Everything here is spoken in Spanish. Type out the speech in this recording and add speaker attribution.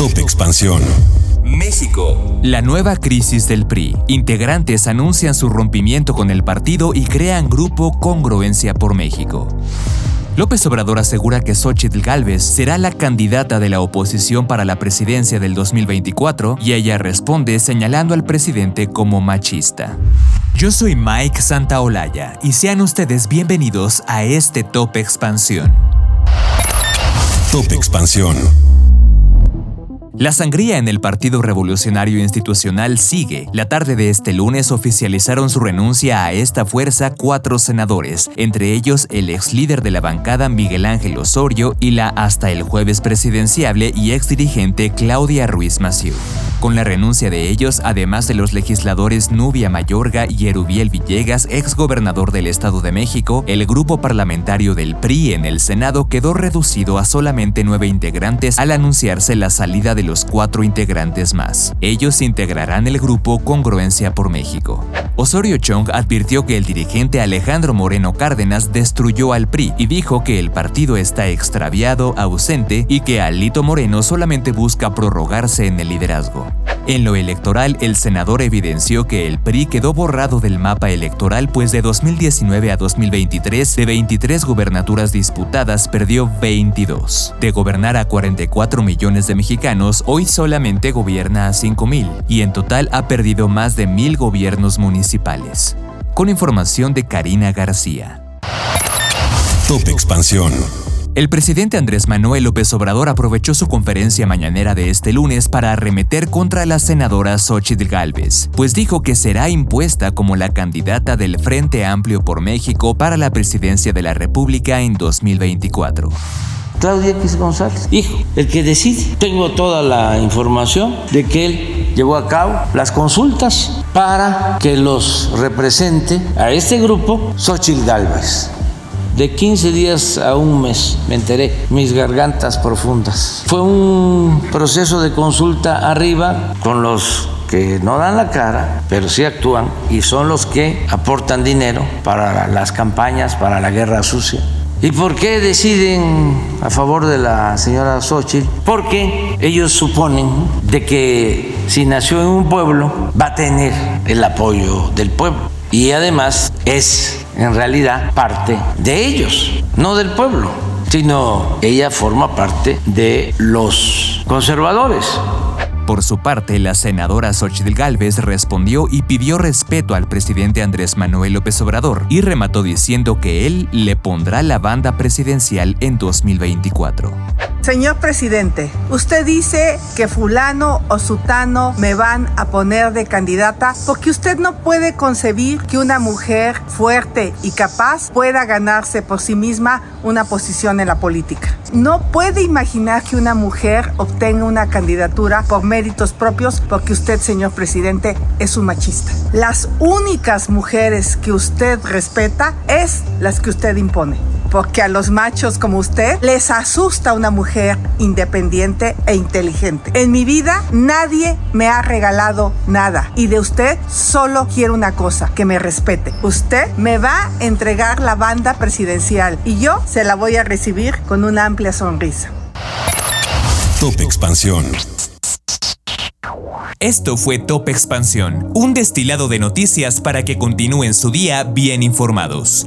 Speaker 1: Top Expansión.
Speaker 2: México. La nueva crisis del PRI. Integrantes anuncian su rompimiento con el partido y crean grupo Congruencia por México. López Obrador asegura que Xochitl Gálvez será la candidata de la oposición para la presidencia del 2024 y ella responde señalando al presidente como machista. Yo soy Mike Santaolalla y sean ustedes bienvenidos a este Top Expansión.
Speaker 1: Top Expansión.
Speaker 2: La sangría en el Partido Revolucionario Institucional sigue. La tarde de este lunes oficializaron su renuncia a esta fuerza cuatro senadores, entre ellos el ex líder de la bancada Miguel Ángel Osorio y la hasta el jueves presidenciable y ex dirigente Claudia Ruiz Massieu. Con la renuncia de ellos, además de los legisladores Nubia Mayorga y Erubiel Villegas, ex gobernador del Estado de México, el grupo parlamentario del PRI en el Senado quedó reducido a solamente nueve integrantes al anunciarse la salida de los cuatro integrantes más. Ellos integrarán el grupo Congruencia por México. Osorio Chong advirtió que el dirigente Alejandro Moreno Cárdenas destruyó al PRI y dijo que el partido está extraviado, ausente y que Alito Moreno solamente busca prorrogarse en el liderazgo. En lo electoral, el senador evidenció que el PRI quedó borrado del mapa electoral pues de 2019 a 2023 de 23 gubernaturas disputadas perdió 22. De gobernar a 44 millones de mexicanos, hoy solamente gobierna a 5 mil y en total ha perdido más de mil gobiernos municipales. Con información de Karina García.
Speaker 1: Top Expansión.
Speaker 2: El presidente Andrés Manuel López Obrador aprovechó su conferencia mañanera de este lunes para arremeter contra la senadora Xochitl Gálvez, pues dijo que será impuesta como la candidata del Frente Amplio por México para la presidencia de la República en 2024.
Speaker 3: Claudia X González, hijo, el que decide. Tengo toda la información de que él llevó a cabo las consultas para que los represente a este grupo Xochitl Gálvez de 15 días a un mes, me enteré, mis gargantas profundas. Fue un proceso de consulta arriba con los que no dan la cara, pero sí actúan y son los que aportan dinero para las campañas, para la guerra sucia. ¿Y por qué deciden a favor de la señora Xochitl? Porque ellos suponen de que si nació en un pueblo va a tener el apoyo del pueblo y además es en realidad parte de ellos, no del pueblo, sino ella forma parte de los conservadores.
Speaker 2: Por su parte, la senadora Xochitl Gálvez respondió y pidió respeto al presidente Andrés Manuel López Obrador y remató diciendo que él le pondrá la banda presidencial en 2024.
Speaker 4: Señor presidente, usted dice que fulano o sutano me van a poner de candidata porque usted no puede concebir que una mujer fuerte y capaz pueda ganarse por sí misma una posición en la política. No puede imaginar que una mujer obtenga una candidatura por méritos propios porque usted, señor presidente, es un machista. Las únicas mujeres que usted respeta es las que usted impone porque a los machos como usted les asusta una mujer independiente e inteligente. En mi vida nadie me ha regalado nada y de usted solo quiero una cosa, que me respete. Usted me va a entregar la banda presidencial y yo se la voy a recibir con una amplia sonrisa.
Speaker 1: Top Expansión.
Speaker 2: Esto fue Top Expansión, un destilado de noticias para que continúen su día bien informados.